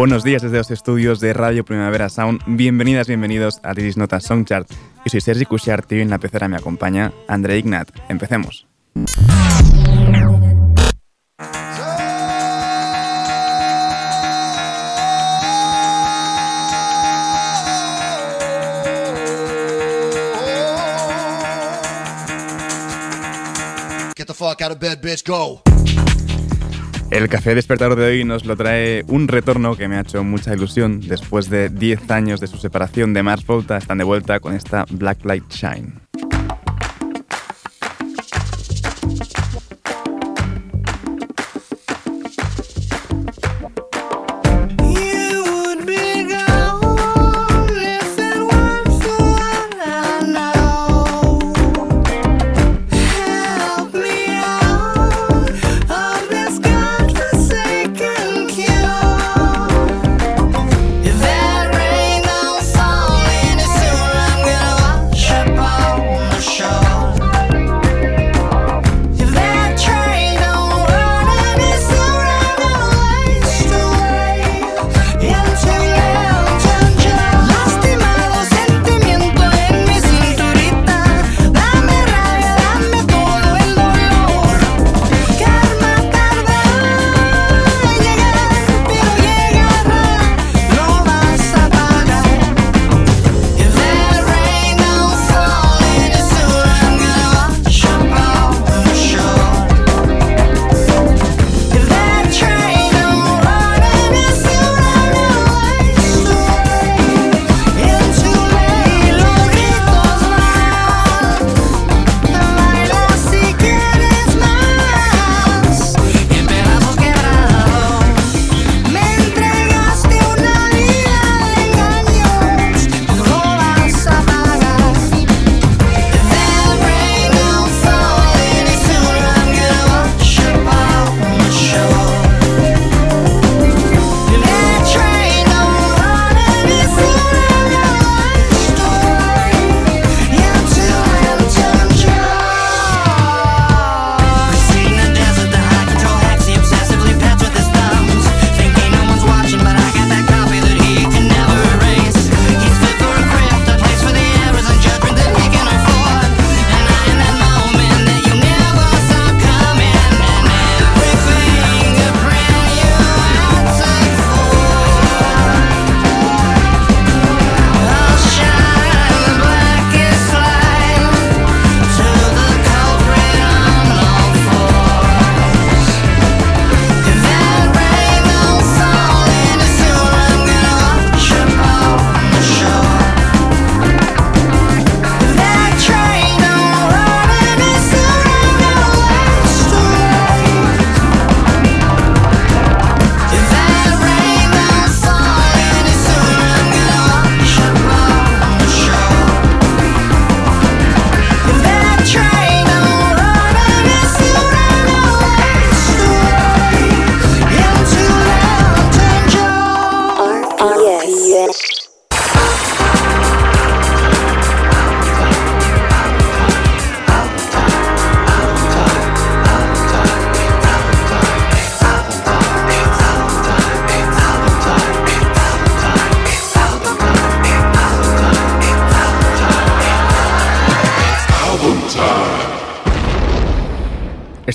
Buenos días desde los estudios de Radio Primavera Sound. Bienvenidas, bienvenidos a This Nota Songchart. Yo soy Sergi Cushart y en la pecera me acompaña André Ignat. Empecemos. Get the fuck out of bed, bitch, go. El café despertador de hoy nos lo trae un retorno que me ha hecho mucha ilusión. Después de 10 años de su separación de Mars Volta, están de vuelta con esta Black Light Shine.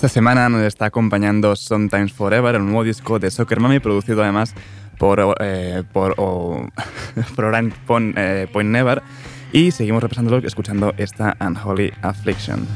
Semana nos está acompañando Sometimes Forever, el nuevo disco de Soccer Mami, producido además por, eh, eh, Point, Never. Y seguimos repasándolo escuchando esta Unholy Affliction.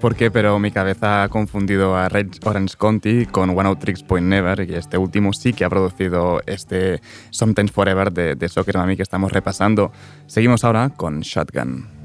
Por qué, pero mi cabeza ha confundido a Red Orange County con One Out Tricks Point Never, y este último sí que ha producido este Sometimes Forever de, de Soccer Mami que estamos repasando. Seguimos ahora con Shotgun.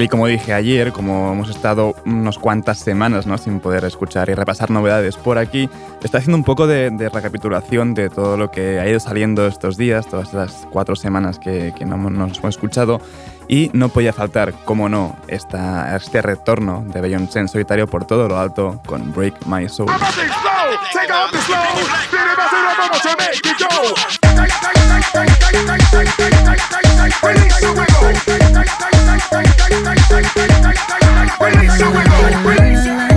Tal y como dije ayer, como hemos estado unas cuantas semanas ¿no? sin poder escuchar y repasar novedades por aquí, está haciendo un poco de, recapitulación de todo lo que ha ido saliendo estos días, todas estas cuatro semanas que, no, nos hemos escuchado. Y no podía faltar, como no, esta, este retorno de Beyoncé en solitario por todo lo alto con Break My Soul. Release it, release release.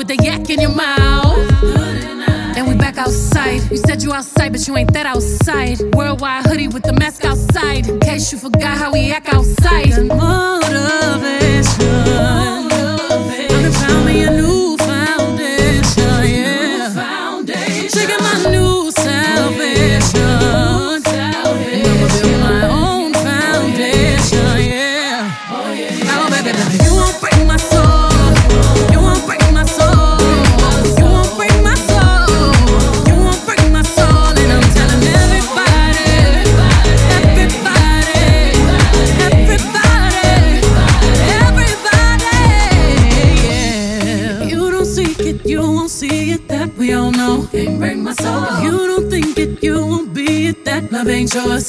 with the yak in your mouth. And we back outside. You said you outside, but you ain't that outside. Worldwide hoodie with the mask outside. In case you forgot how we act outside.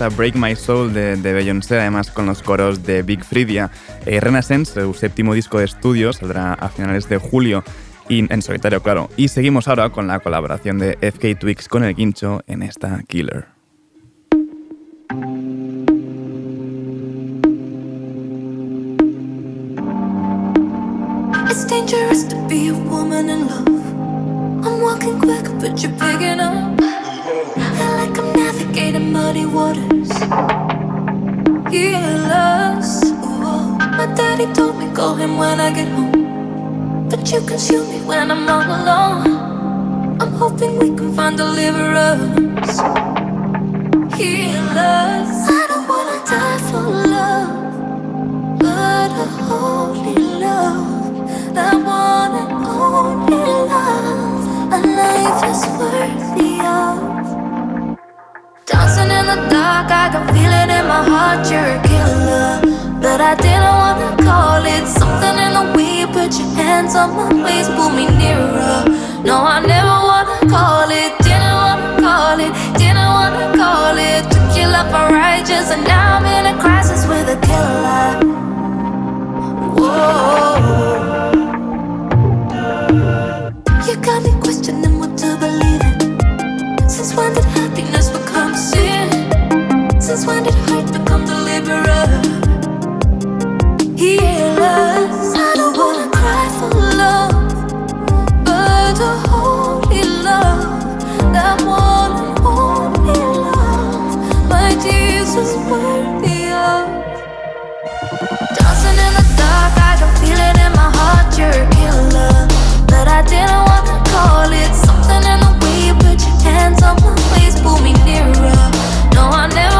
Esta Break My Soul de, de Beyoncé, además con los coros de Big Fridia. Eh, Renaissance, su séptimo disco de estudio, saldrá a finales de julio. y en solitario, claro. Y seguimos ahora con la colaboración de FK Twix con el Guincho en esta Killer. It's dangerous to be a woman in love. I'm walking quick, but you're picking up. Muddy waters. Healers. Ooh. My daddy told me call him when I get home. But you consume me when I'm all alone. I'm hoping we can find deliverers. I can feel it in my heart. You're a killer, but I didn't wanna call it something in the way you put your hands on my waist, pull me nearer. No, I never wanna call it, didn't wanna call it, didn't wanna call it. Took your love for righteous, and now I'm in a crisis with a killer. Whoa. You got me questioning what to believe in. Since when did? Since when did hurt become deliberate? Healers. I don't wanna cry for love, but a holy love, that one and only love, my Jesus worthy of. Dancing in the dark, I can feel it in my heart. You're a killer, but I didn't wanna call it something in the way you put your hands on my waist, pull me nearer. No, I never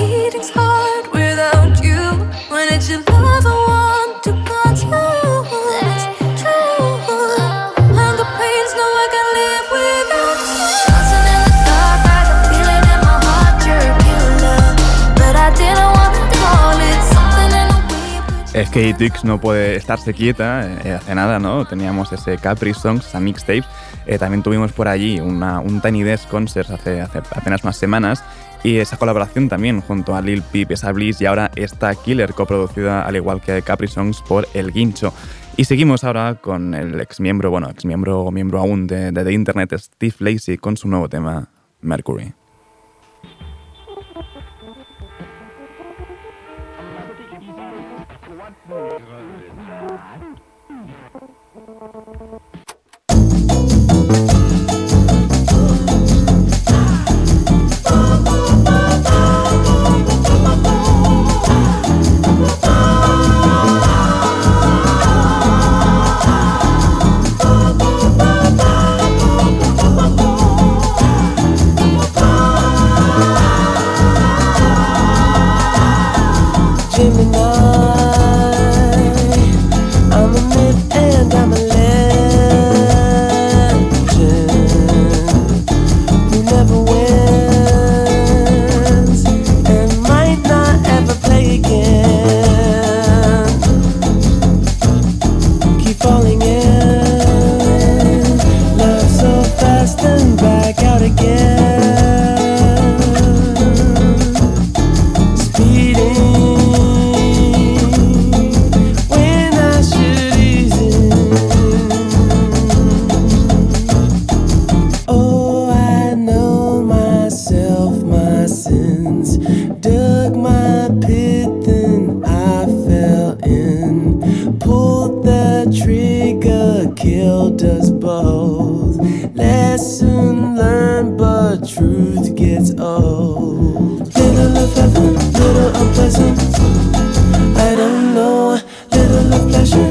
Es que Twix no puede estarse quieta, eh, hace nada, ¿no? Teníamos ese Capri Songs, esa mixtape. Eh, también tuvimos por allí una, un Tiny Desk Concerts hace, apenas unas semanas. Y esa colaboración también junto a Lil Peep, esa Bliss y ahora esta Killer coproducida al igual que Capri Songs por El Guincho. Y seguimos ahora con el ex miembro, bueno, ex miembro o miembro aún de, de The Internet, Steve Lacey, con su nuevo tema, Mercury. Killed us both. Lesson learned, but truth gets old. Little of heaven, little unpleasant. I don't know. Little of pleasure,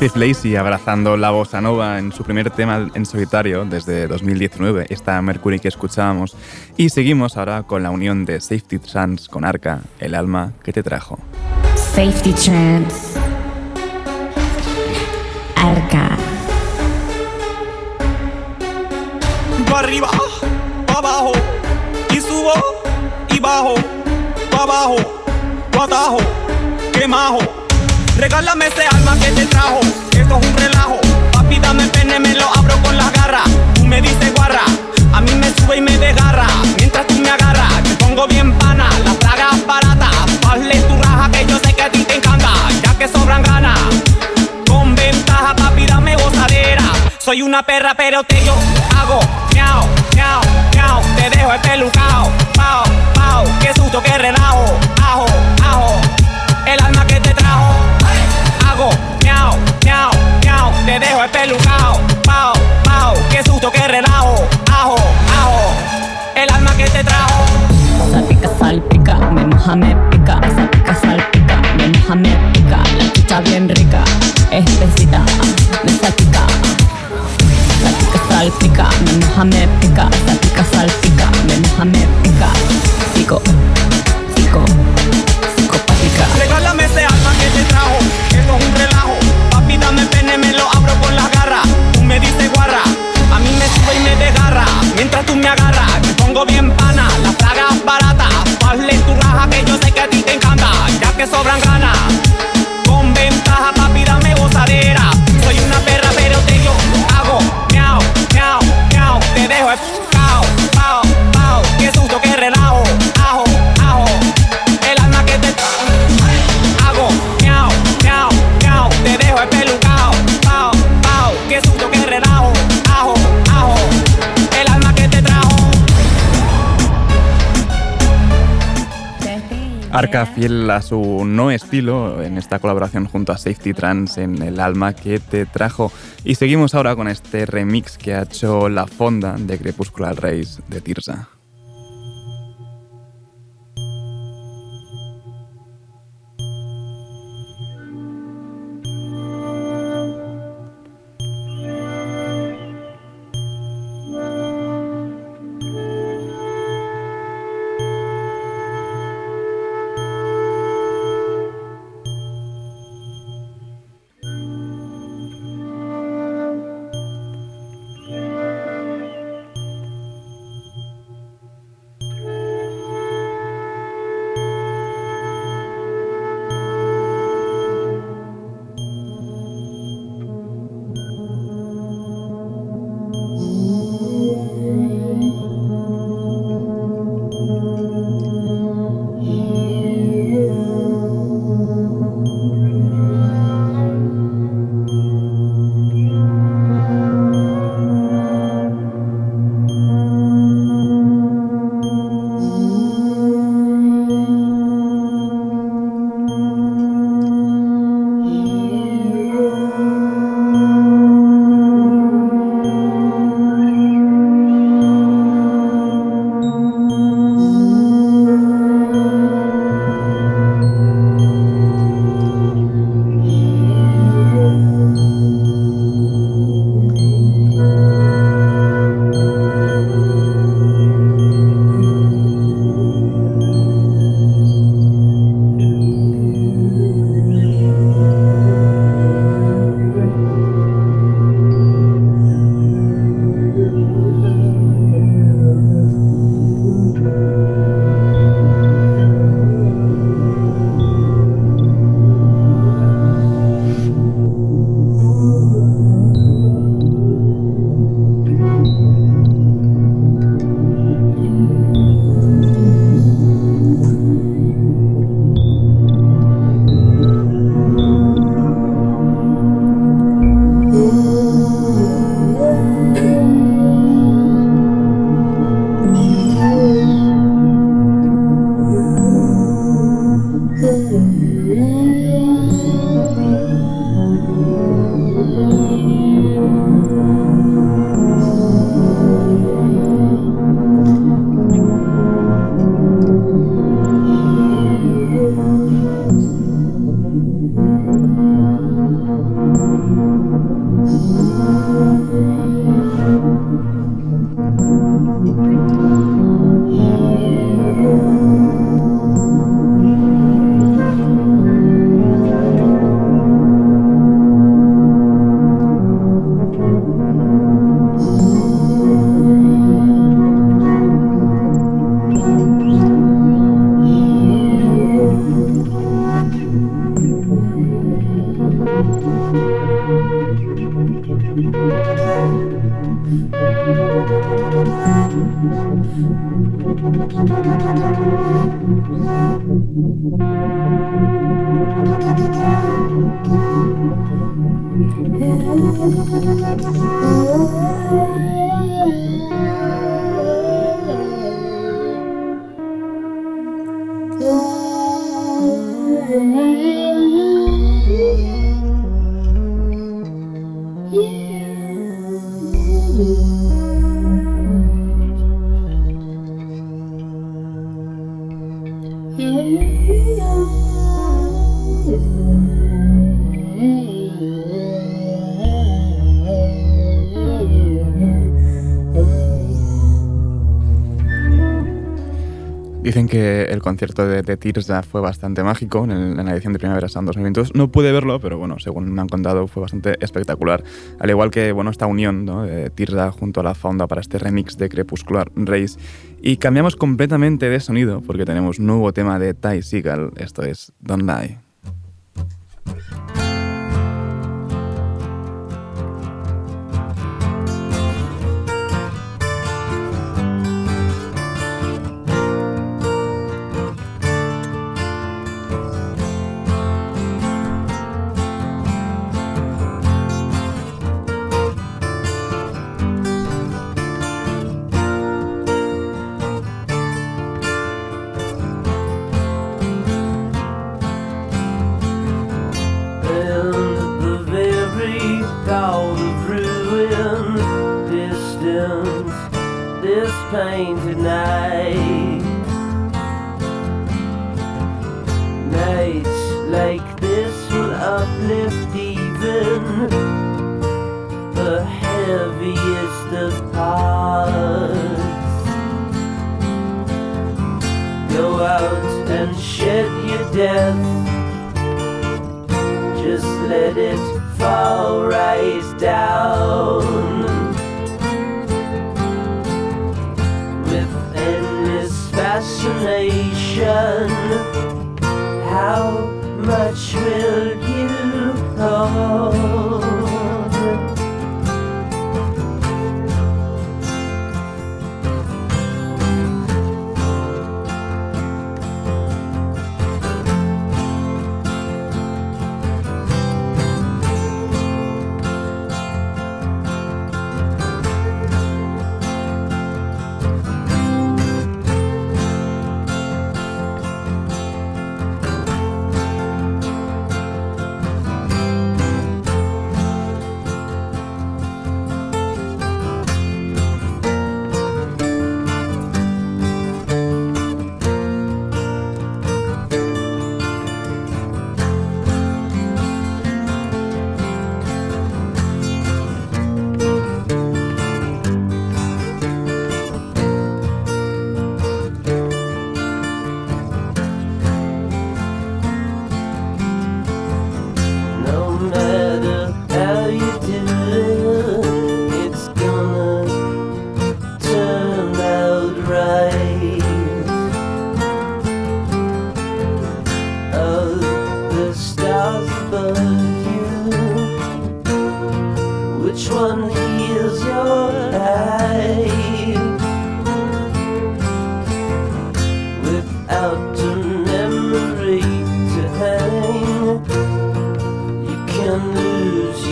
Steve Lacey abrazando la bossa nova en su primer tema en solitario desde 2019, esta Mercury que escuchábamos. Y seguimos ahora con la unión de Safety Trans con Arca, el alma que te trajo. Safety Trance. Arca. pa' arriba, pa' abajo, y subo y bajo, pa' abajo, pa' atajo, que majo. Regálame ese alma que te trajo, esto es un relajo. Papi, dame pene, me lo abro con las garras. Tú me dices guarra, a mí me sube y me desgarra. Mientras tú me agarras, te pongo bien pana, las tragas baratas. Hazle tu raja que yo sé que a ti te encanta, ya que sobran ganas. Con ventaja, papi, dame gozadera. Soy una perra, pero te yo hago miau, miau, miau. Te dejo espelucao, pao, pao. Qué susto, qué relajo, ajo, ajo. El alma Espelucao, pao, pao. Qué susto, qué relajo, ajo, ajo. El alma que te trajo. Salpica, salpica, me moja, me pica. Salpica, salpica, me moja, me pica. La chicha bien rica, espesita, me salpica. Salpica, salpica, me moja, me pica. Salpica, salpica, me moja, me pica. Psico, psico, que sobran ganas. Arca fiel a su no estilo en esta colaboración junto a Safety Trans en El alma que te trajo. Y seguimos ahora con este remix que ha hecho La Fonda de Crepuscular Race de Tirsa. Hey. Dicen que el concierto de, de Tirza fue bastante mágico en, la edición de Primavera Sound 2022. No pude verlo, pero bueno, según me han contado, fue bastante espectacular. Al igual que bueno, esta unión ¿no? de Tirza junto a la Fonda para este remix de Crepuscular Race. Y cambiamos completamente de sonido porque tenemos un nuevo tema de Ty Seagal. Esto es Don't Lie. Even the heaviest of hearts. Go out and shed your death just let it fall right down with endless fascination. How much will you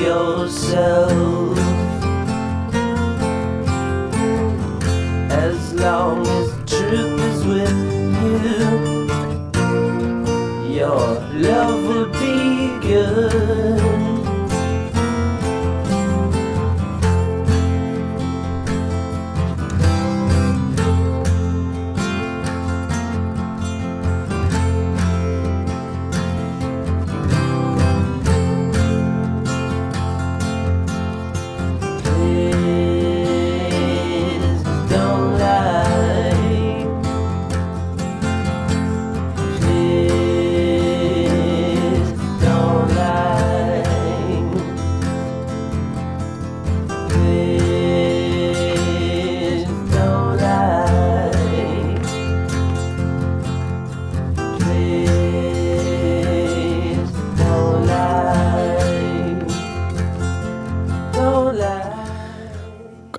yourself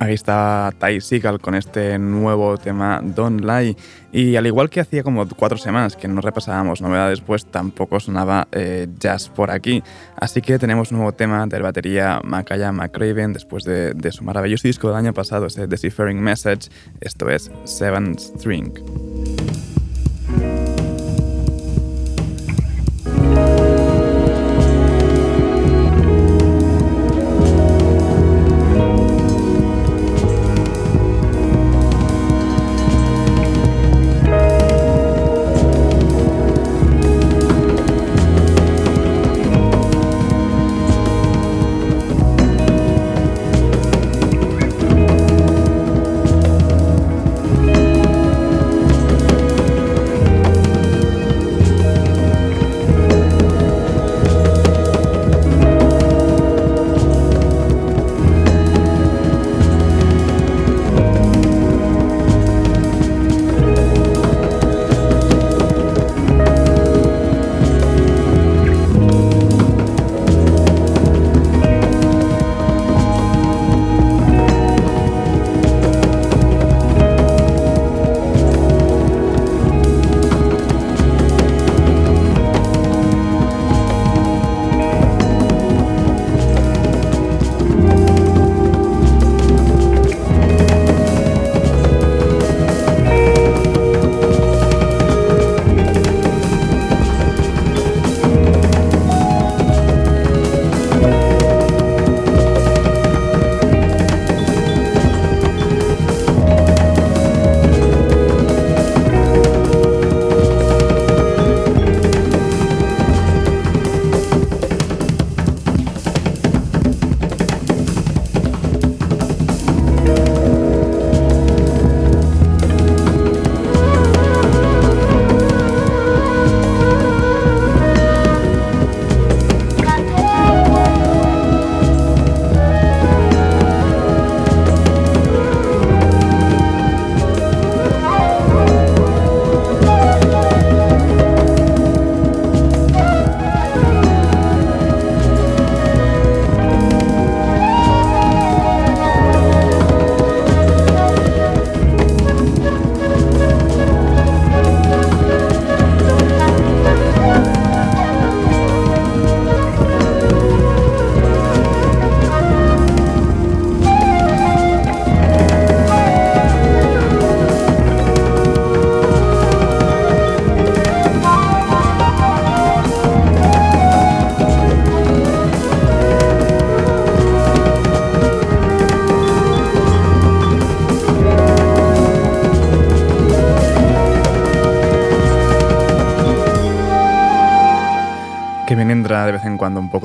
Ahí está Ty Seagal con este nuevo tema Don't Lie. Y al igual que hacía como cuatro semanas que no repasábamos novedades, pues tampoco sonaba eh, jazz por aquí. Así que tenemos un nuevo tema del batería Makaya McRaven después de, su maravilloso disco del año pasado, ese Deciphering Message. Esto es Seven String.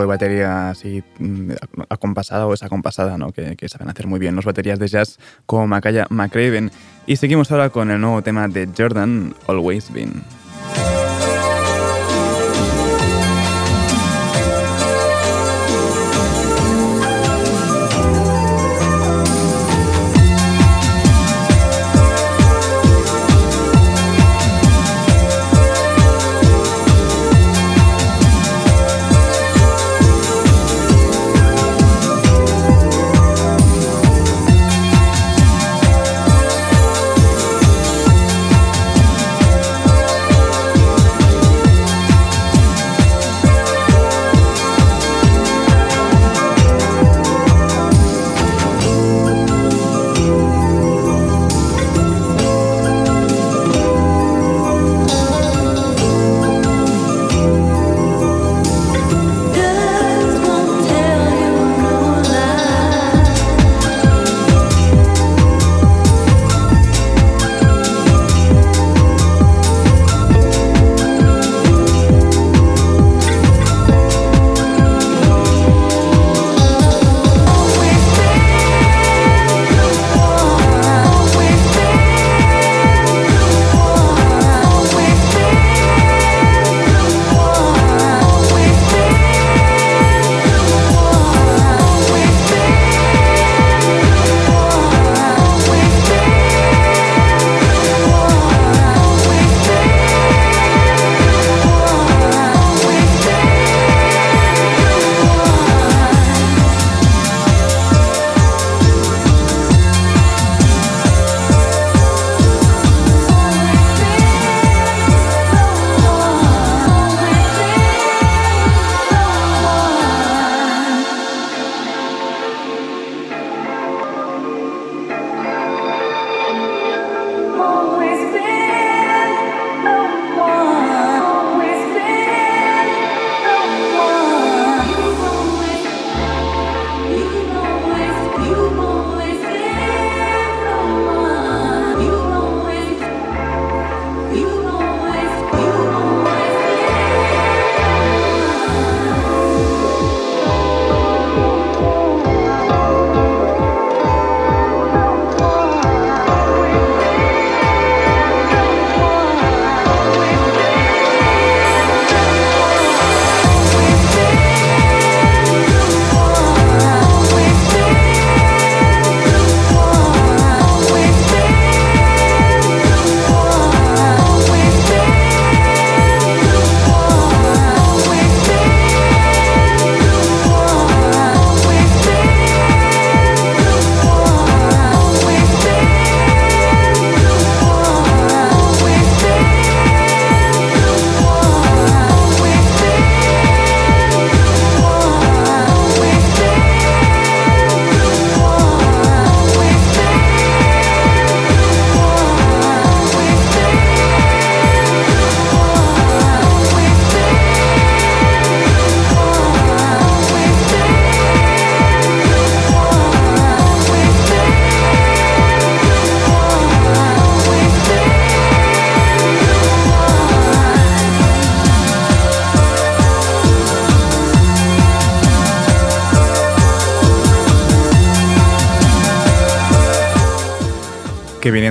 De batería así mm, acompasada o desacompasada, ¿no? que, que saben hacer muy bien los baterías de jazz como Macaya McRaven. Y seguimos ahora con el nuevo tema de Jordan, Always Been.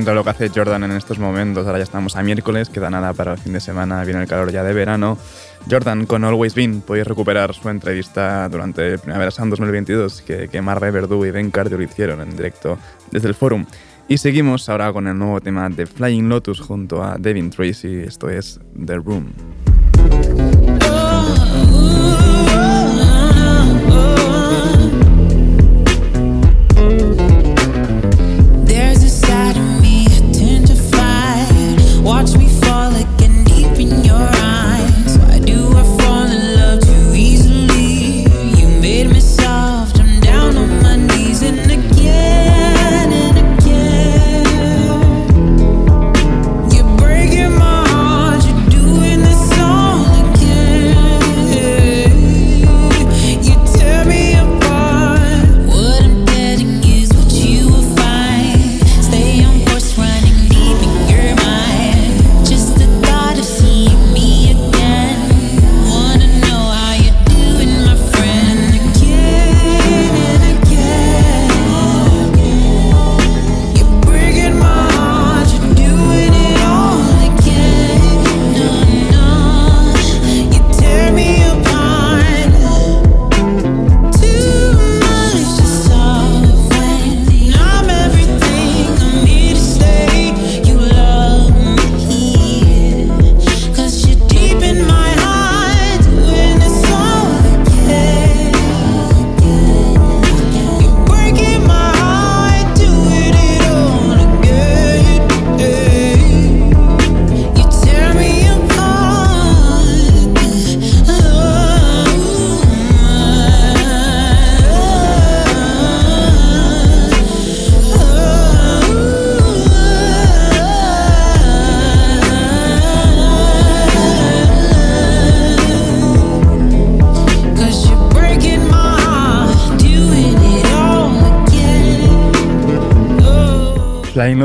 Que viniendo lo que hace Jordan en estos momentos, ahora ya estamos a miércoles, queda nada para el fin de semana, viene el calor ya de verano. Jordan con Always Been, podéis recuperar su entrevista durante Primavera Sound 2022 que, que Marve Verdú y Ben Cardio lo hicieron en directo desde el forum. Y seguimos ahora con el nuevo tema de Flying Lotus junto a Devin Tracy, esto es The Room.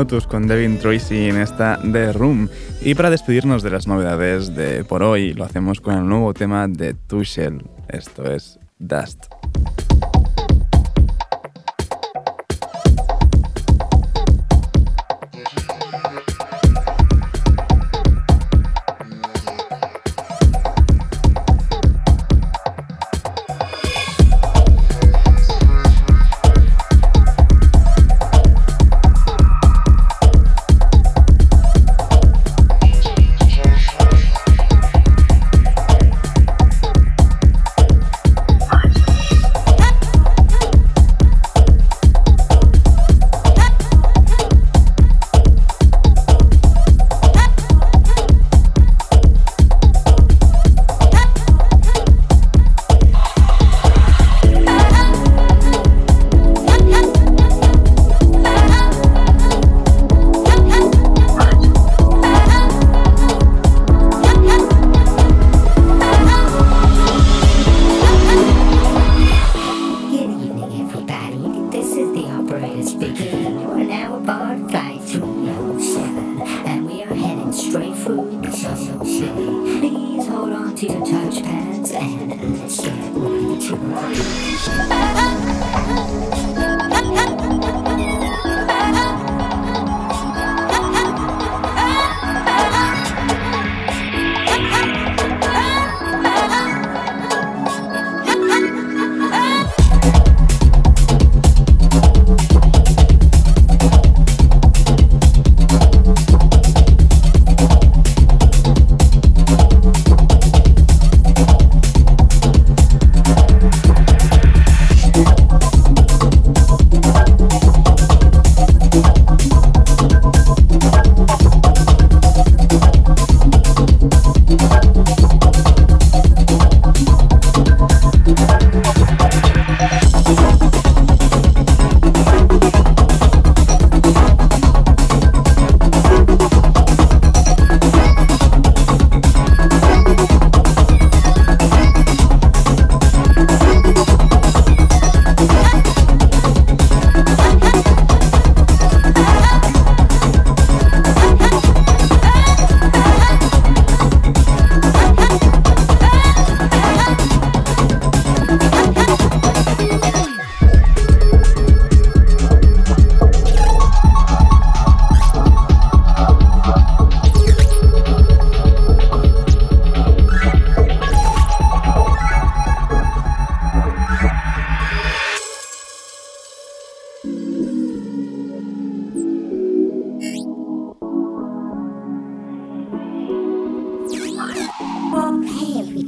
Con Devin Tracy en esta The Room. Y para despedirnos de las novedades de por hoy, lo hacemos con el nuevo tema de Tuchel. Esto es Dust.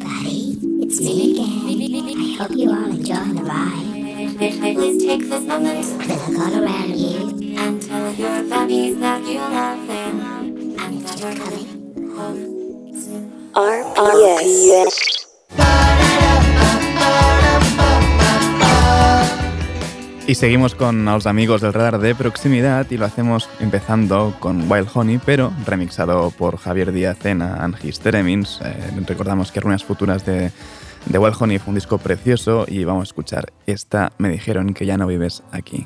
everybody. It's me again. I hope you all enjoy the ride. Please take this moment to look all around you and tell your buddies that you love them and that you're coming home soon. RPS. Y seguimos con los amigos del radar de proximidad y lo hacemos empezando con Wild Honey, pero remixado por Javier Díaz en and. Eh, recordamos que Runas Futuras de, de Wild Honey fue un disco precioso y vamos a escuchar esta Me dijeron que ya no vives aquí.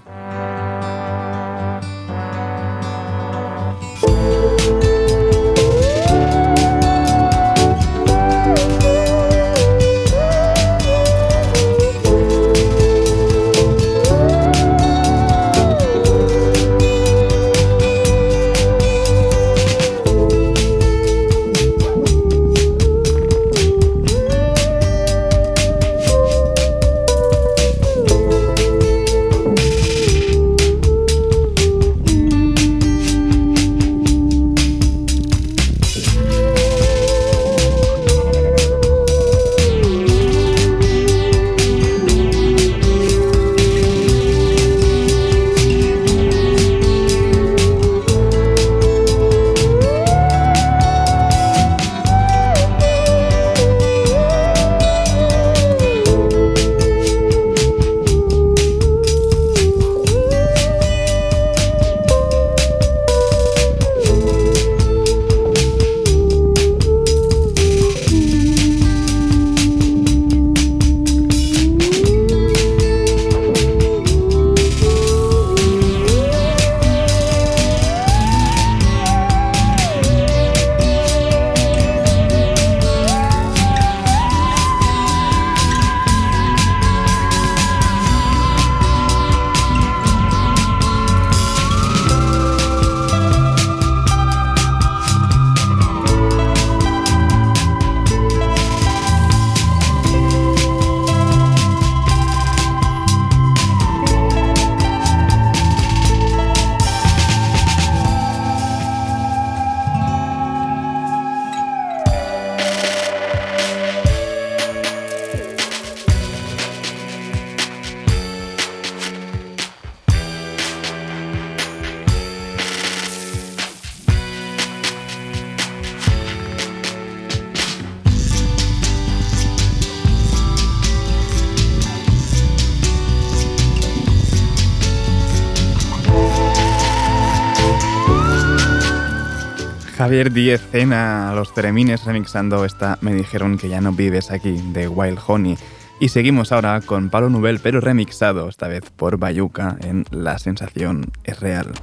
Javier Díez cena los Teremines remixando esta Me dijeron que ya no vives aquí de Wild Honey. Y seguimos ahora con Palo Nubel, pero remixado, esta vez por Bayuca en La sensación es real.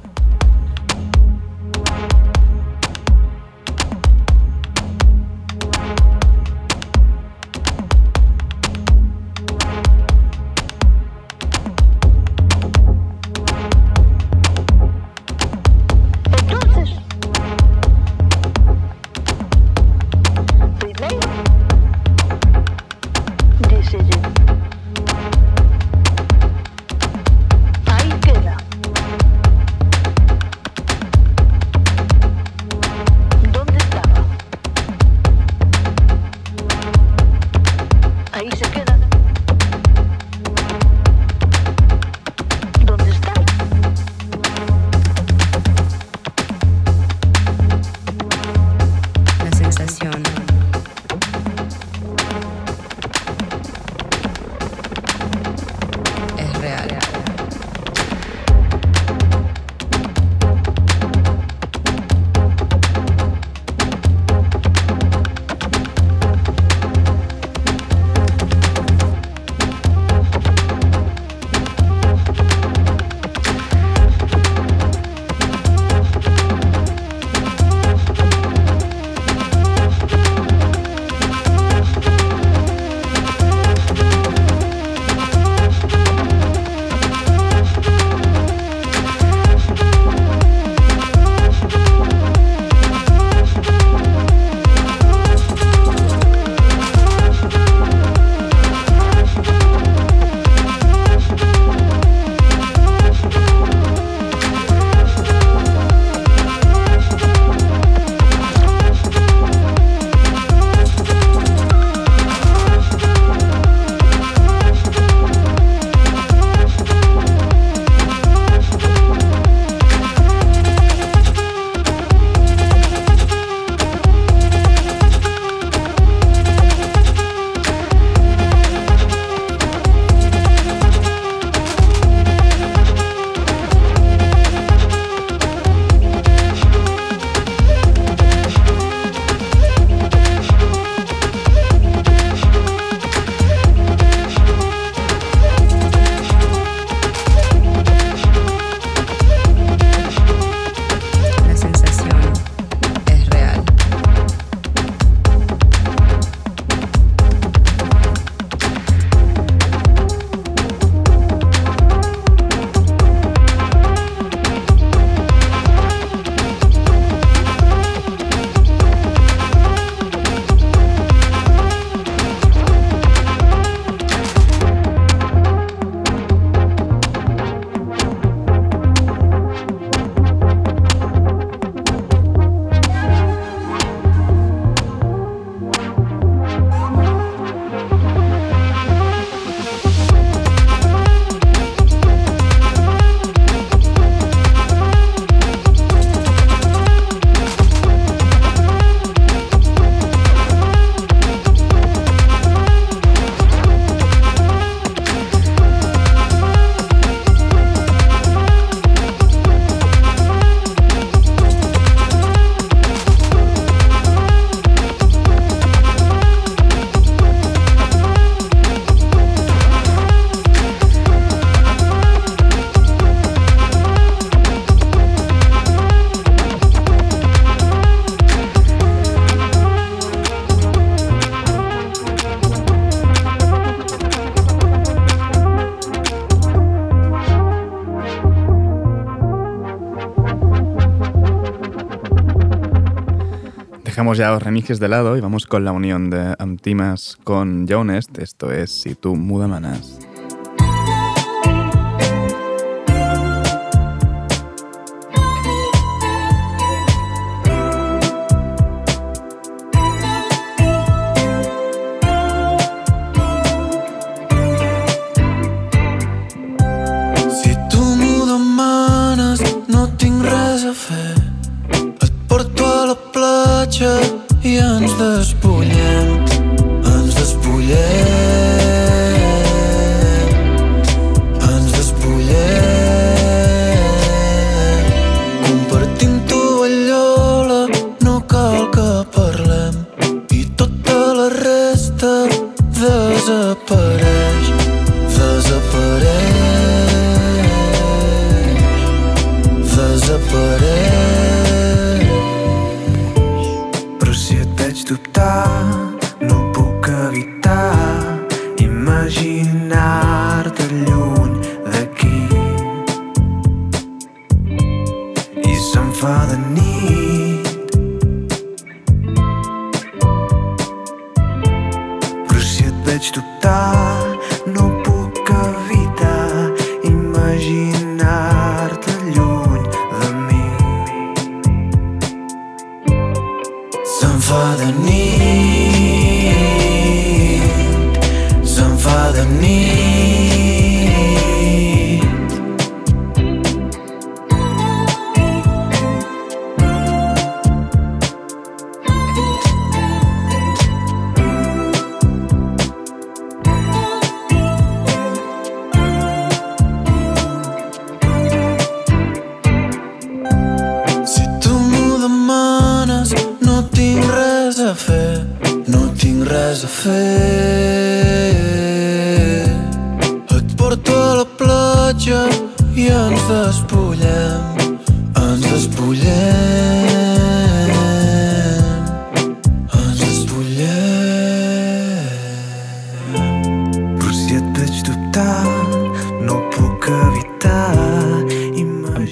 Dejamos ya los remixes de lado y vamos con la unión de Antimas con Jonest. Esto es Si tú muda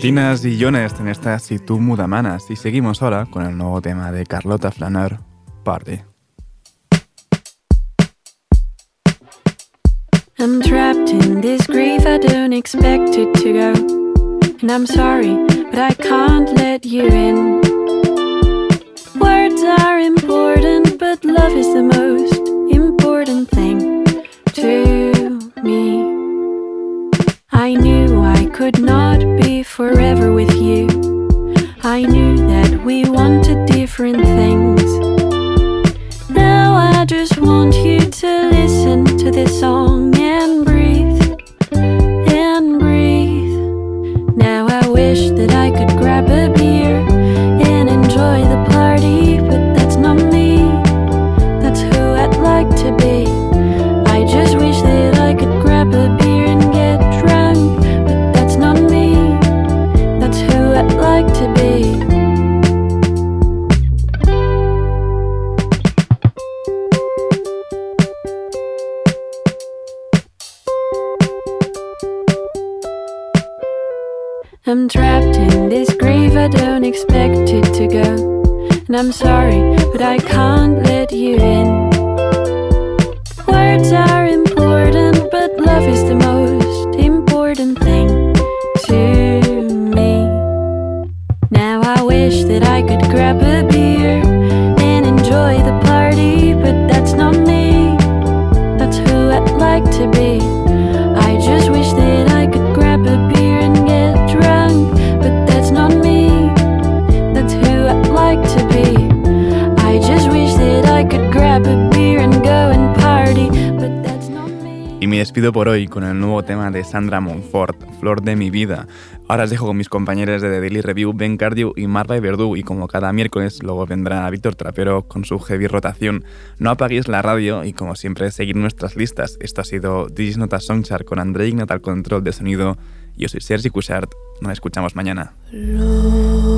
Antinas y Jonest en esta Si tú muda manas. Y seguimos ahora con el nuevo tema de Carlota Flaner, Party. I'm trapped in this grief, I don't expect it to go. And I'm sorry, but I can't let you in. Words are important, but love is the most important thing to me. I knew I could not be forever with you. I knew that we wanted different things. Now I just want you to listen to this song and And I'm sorry, but I can't let you in. Words are important, but love is the most important thing to me. Now I wish that I could grab a beer and enjoy the party, but that's not me. That's who I'd like to be. Y me despido por hoy con el nuevo tema de Sandra Monfort, Flor de mi vida. Ahora os dejo con mis compañeros de The Daily Review, Ben Cardio y Marva y Verdú, y como cada miércoles luego vendrá Víctor Trapero con su heavy rotación. No apaguéis la radio y como siempre seguir nuestras listas. Esto ha sido Digis Nota Songchart con André Ignat al control de sonido. Yo soy Sergi Cushart, nos escuchamos mañana. Lord.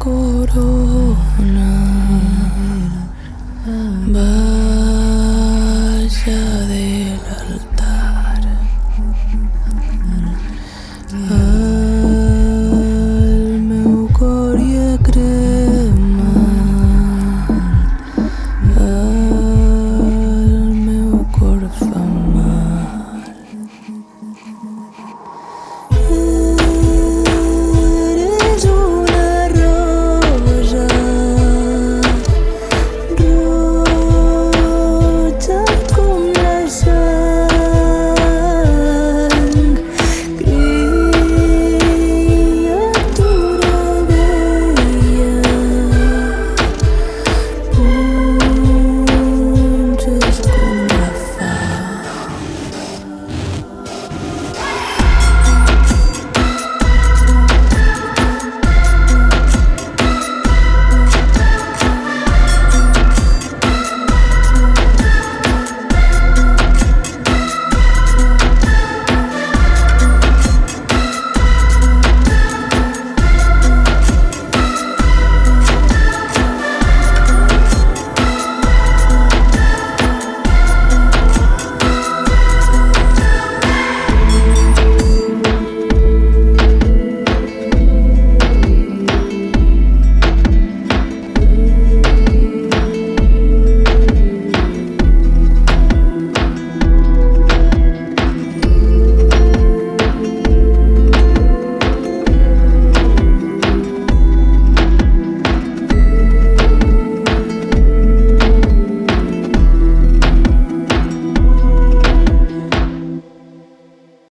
corona. But